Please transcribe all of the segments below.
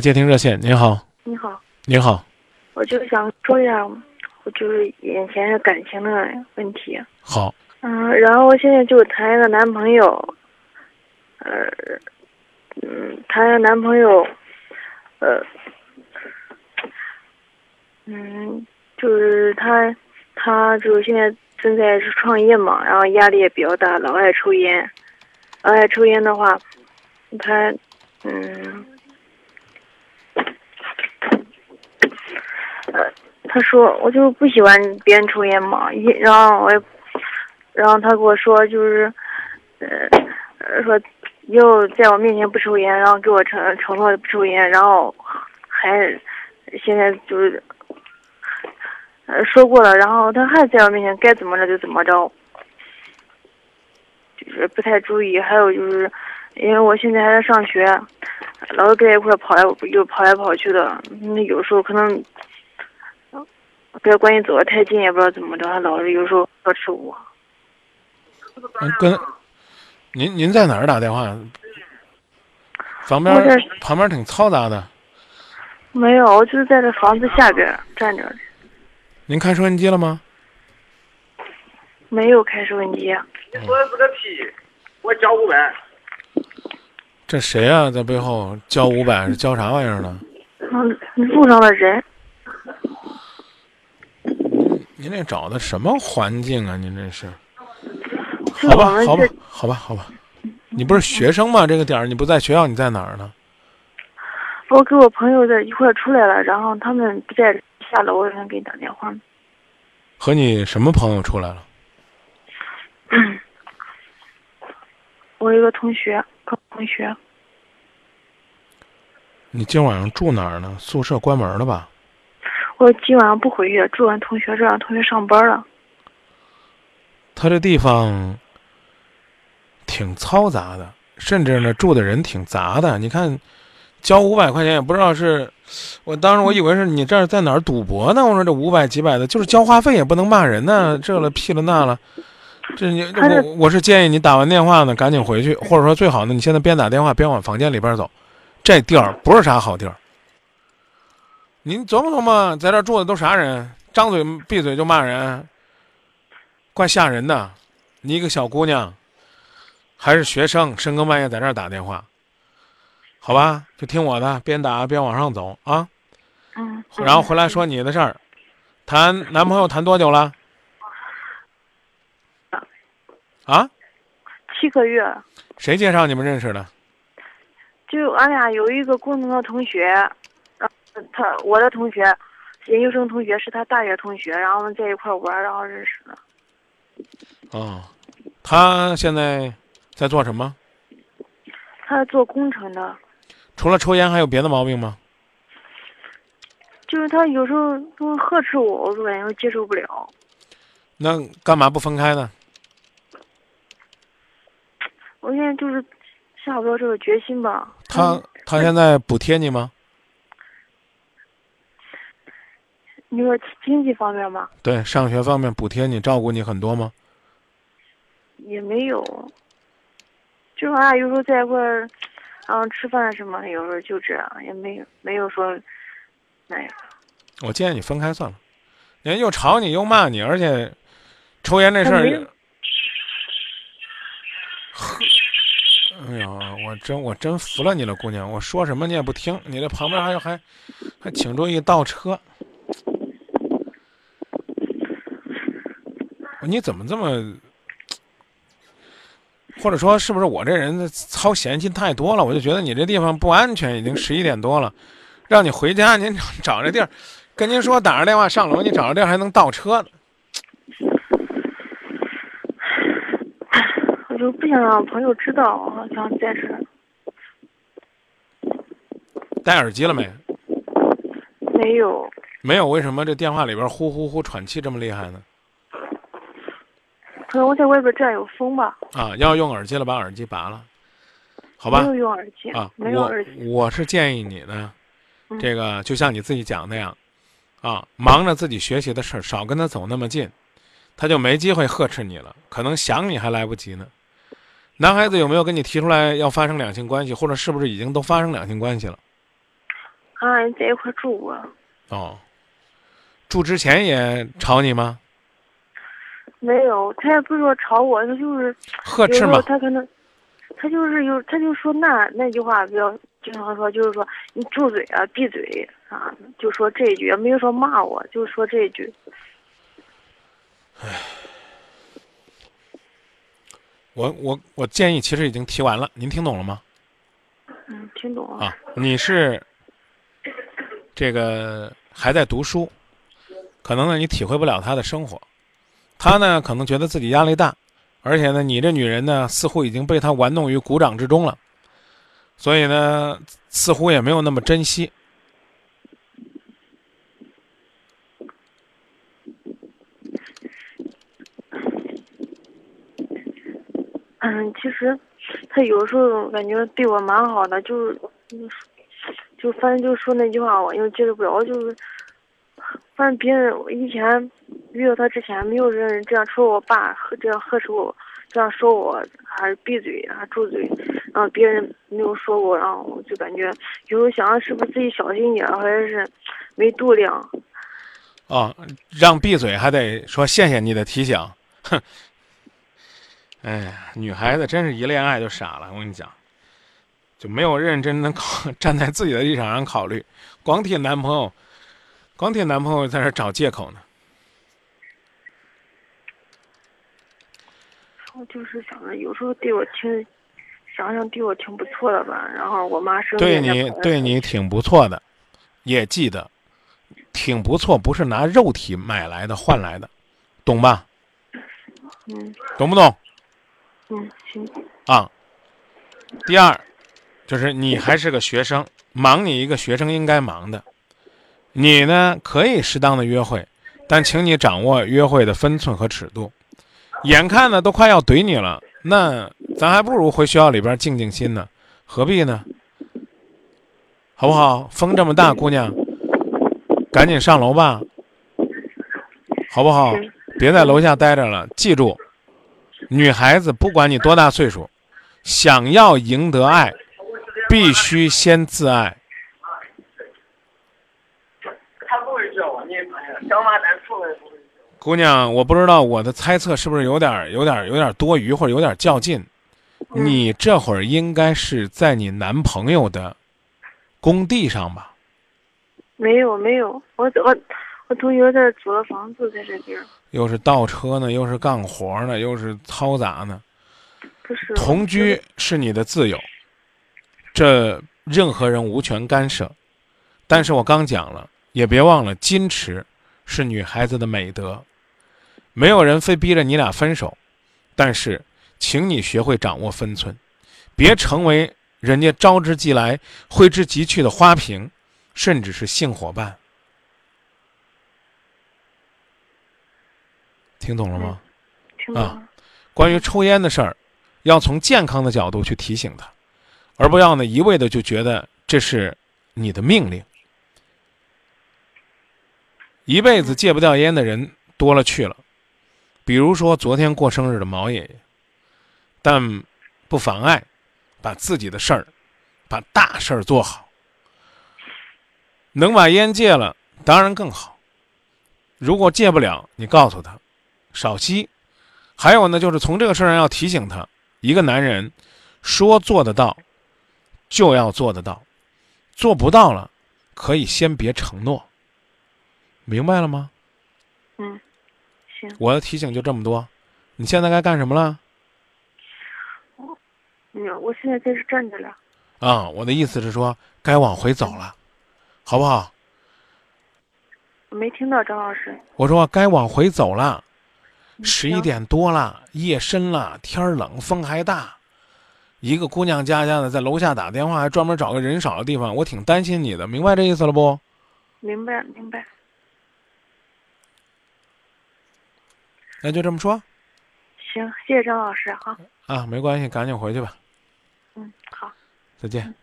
接听热线，您好，你好，您好，我就想说一下，我就是眼前的感情的问题。好，嗯，然后我现在就谈一个男朋友，呃，嗯，谈一个男朋友，呃，嗯，就是他，他就是现在正在创业嘛，然后压力也比较大，老爱抽烟，老爱抽烟的话，他，嗯。呃，他说我就不喜欢别人抽烟嘛，一然后我也，然后他跟我说就是，呃，说以后在我面前不抽烟，然后给我承承诺不抽烟，然后还现在就是，呃说过了，然后他还在我面前该怎么着就怎么着，就是不太注意，还有就是，因为我现在还在上学，老是跟一块跑来又跑来跑去的，那有时候可能。跟关系走得太近，也不知道怎么着，他老是有时候呵斥我。跟您您在哪儿打电话？旁边旁边挺嘈杂的。没有，我就是在这房子下边站着。您开收音机了吗？没有开收音机。你说的是个屁！我交五百。这谁啊？在背后交五百 是交啥玩意儿呢？嗯，路上的人。您这找的什么环境啊？您这是？好吧，好吧，好吧，好吧。你不是学生吗？这个点儿你不在学校，你在哪儿呢？我跟我朋友在一块儿出来了，然后他们不在下楼，我想给你打电话。和你什么朋友出来了？我一个同学，高同学。你今晚上住哪儿呢？宿舍关门了吧？我今晚上不回去，住完同学这，让同学上班了。他这地方挺嘈杂的，甚至呢住的人挺杂的。你看，交五百块钱也不知道是，我当时我以为是你这儿在哪儿赌博呢。我说这五百几百的，就是交话费也不能骂人呢，这了屁了那了。这你我我是建议你打完电话呢赶紧回去，或者说最好呢你现在边打电话边往房间里边走，这地儿不是啥好地儿。您琢磨琢磨，在这住的都啥人？张嘴闭嘴就骂人，怪吓人的。你一个小姑娘，还是学生，深更半夜在这儿打电话，好吧？就听我的，边打边往上走啊。嗯。然后回来说你的事儿，谈男朋友谈多久了？啊？七个月。谁介绍你们认识的？就俺俩有一个共同的同学。他我的同学，研究生同学是他大学同学，然后我们在一块玩，然后认识的。哦，他现在在做什么？他做工程的。除了抽烟，还有别的毛病吗？就是他有时候都呵斥我，我感觉接受不了。那干嘛不分开呢？我现在就是下不了这个决心吧。他他现在补贴你吗？你说经济方面吗？对，上学方面补贴你照顾你很多吗？也没有，就俺俩有时候在一块儿，嗯，吃饭什么，有时候就这样，也没有没有说那样。我建议你分开算了，人又吵你又骂你，而且抽烟这事儿。哎呀，我真我真服了你了，姑娘！我说什么你也不听，你这旁边还有还还请注意倒车。你怎么这么，或者说是不是我这人操闲心太多了？我就觉得你这地方不安全，已经十一点多了，让你回家，您 找这地儿，跟您说打着电话上楼，你找着地儿还能倒车呢。我就不想让朋友知道，好像在这。戴耳机了没？没有。没有？为什么这电话里边呼呼呼喘气这么厉害呢？可能我在外边这样有风吧。啊，要用耳机了，把耳机拔了，好吧？没有用耳机啊，没有耳机。我是建议你呢，这个就像你自己讲那样，啊，忙着自己学习的事儿，少跟他走那么近，他就没机会呵斥你了。可能想你还来不及呢。男孩子有没有跟你提出来要发生两性关系，或者是不是已经都发生两性关系了？还俺在一块住过。哦，住之前也吵你吗？没有，他也不是说吵我，他就是呵斥嘛？他可能，他就是有，他就说那那句话比较经常说，就是说你住嘴啊，闭嘴啊，就说这一句，也没有说骂我，就说这一句。我我我建议其实已经提完了，您听懂了吗？嗯，听懂了。啊，你是这个还在读书，可能呢你体会不了他的生活，他呢可能觉得自己压力大，而且呢你这女人呢似乎已经被他玩弄于股掌之中了，所以呢似乎也没有那么珍惜。嗯，其实他有时候感觉对我蛮好的，就是，嗯就反正就说那句话，我又接受不了，就是，反正别人我以前遇到他之前，没有人这样说我爸，这样呵斥我，这样说我，还是闭嘴，还住嘴，然后别人没有说过，然后我就感觉有时候想是不是自己小心点儿，或者是没度量，啊，让闭嘴还得说谢谢你的提醒，哼！哎呀，女孩子真是一恋爱就傻了，我跟你讲，就没有认真的考 站在自己的立场上考虑，光替男朋友，光替男朋友在这找借口呢。我就是想着有时候对我挺，想想对我挺不错的吧，然后我妈生对你对你挺不错的，也记得，挺不错，不是拿肉体买来的换来的，懂吧？嗯懂不懂？嗯行，啊。第二，就是你还是个学生，忙你一个学生应该忙的。你呢可以适当的约会，但请你掌握约会的分寸和尺度。眼看呢都快要怼你了，那咱还不如回学校里边静静心呢，何必呢？好不好？风这么大，姑娘，赶紧上楼吧，好不好？别在楼下待着了。记住，女孩子不管你多大岁数，想要赢得爱，必须先自爱。他不会叫我，你小马单从来不会叫。姑娘，我不知道我的猜测是不是有点儿、有点儿、有点儿多余，或者有点较劲。你这会儿应该是在你男朋友的工地上吧？没有没有，我我我同学在租了房子在这边儿，又是倒车呢，又是干活呢，又是嘈杂呢。不是同居是你的自由，这任何人无权干涉。但是我刚讲了，也别忘了，矜持是女孩子的美德。没有人非逼着你俩分手，但是，请你学会掌握分寸，别成为人家招之即来、挥之即去的花瓶，甚至是性伙伴。听懂了吗？听懂了。啊关于抽烟的事儿，要从健康的角度去提醒他，而不要呢一味的就觉得这是你的命令。一辈子戒不掉烟的人多了去了，比如说昨天过生日的毛爷爷，但不妨碍把自己的事儿，把大事儿做好。能把烟戒了，当然更好。如果戒不了，你告诉他，少吸。还有呢，就是从这个事儿上要提醒他，一个男人说做得到，就要做得到，做不到了，可以先别承诺，明白了吗？嗯，行，我的提醒就这么多，你现在该干什么了？嗯，我现在在这站着了。啊，我的意思是说，该往回走了，好不好？我没听到张老师。我说该往回走了，嗯十一点多了，夜深了，天儿冷，风还大。一个姑娘家家的在楼下打电话，还专门找个人少的地方，我挺担心你的，明白这意思了不？明白明白。那就这么说行，谢谢张老师哈。啊，没关系，赶紧回去吧，嗯，好，再见。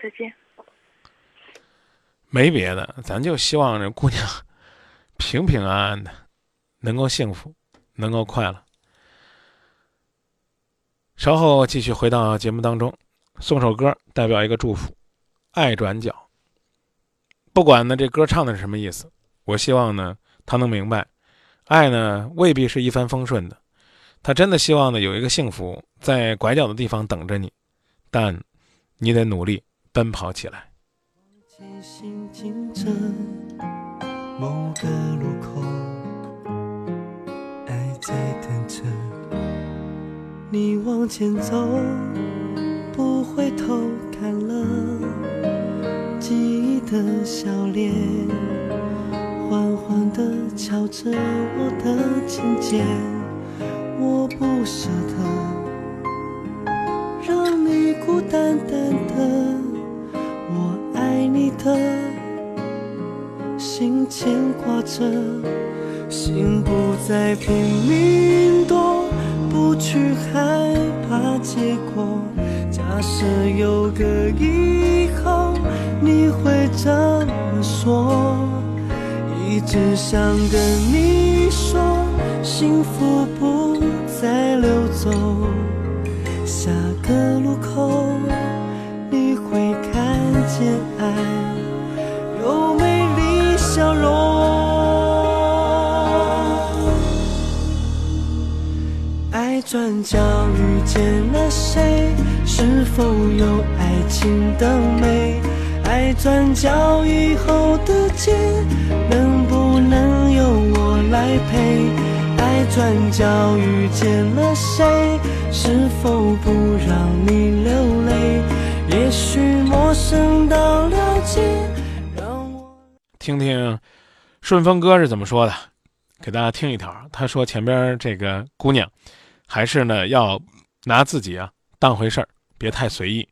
再见。没别的，咱就希望这姑娘平平安安的，能够幸福，能够快乐。稍后继续回到节目当中，送首歌代表一个祝福，《爱转角》。不管呢这歌唱的是什么意思，我希望呢他能明白，爱呢未必是一帆风顺的，他真的希望呢有一个幸福在拐角的地方等着你，但你得努力奔跑起来。某个路口，在等着。你往前走，不回头看了。记忆的笑脸，缓缓地敲着我的琴键，我不舍得不再拼命躲，不去害怕结果。假设有个以后，你会怎么说？一直想跟你说，幸福不再溜走，下个路口。你会看见爱转角遇见了谁？是否有爱情的美？爱转角以后的街，能不能由我来陪？爱转角遇见了谁？是否不让你流泪？也许陌生到了解，让我听听顺风哥是怎么说的，给大家听一条。他说前边这个姑娘，还是呢要拿自己啊当回事儿，别太随意。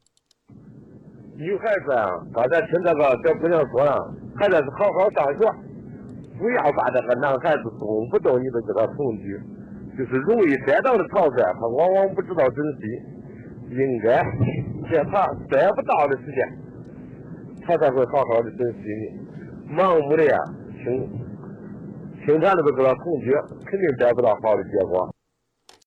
女孩子啊，刚才听这个小姑娘说了，还得是好好上学，不要把这个男孩子动不动你都给他恐惧，就是容易得到的草率，他往往不知道珍惜，应该在他得不到的时间，他才会好好的珍惜你。盲目的呀，轻轻谈的都给他恐惧，肯定得不到好的结果。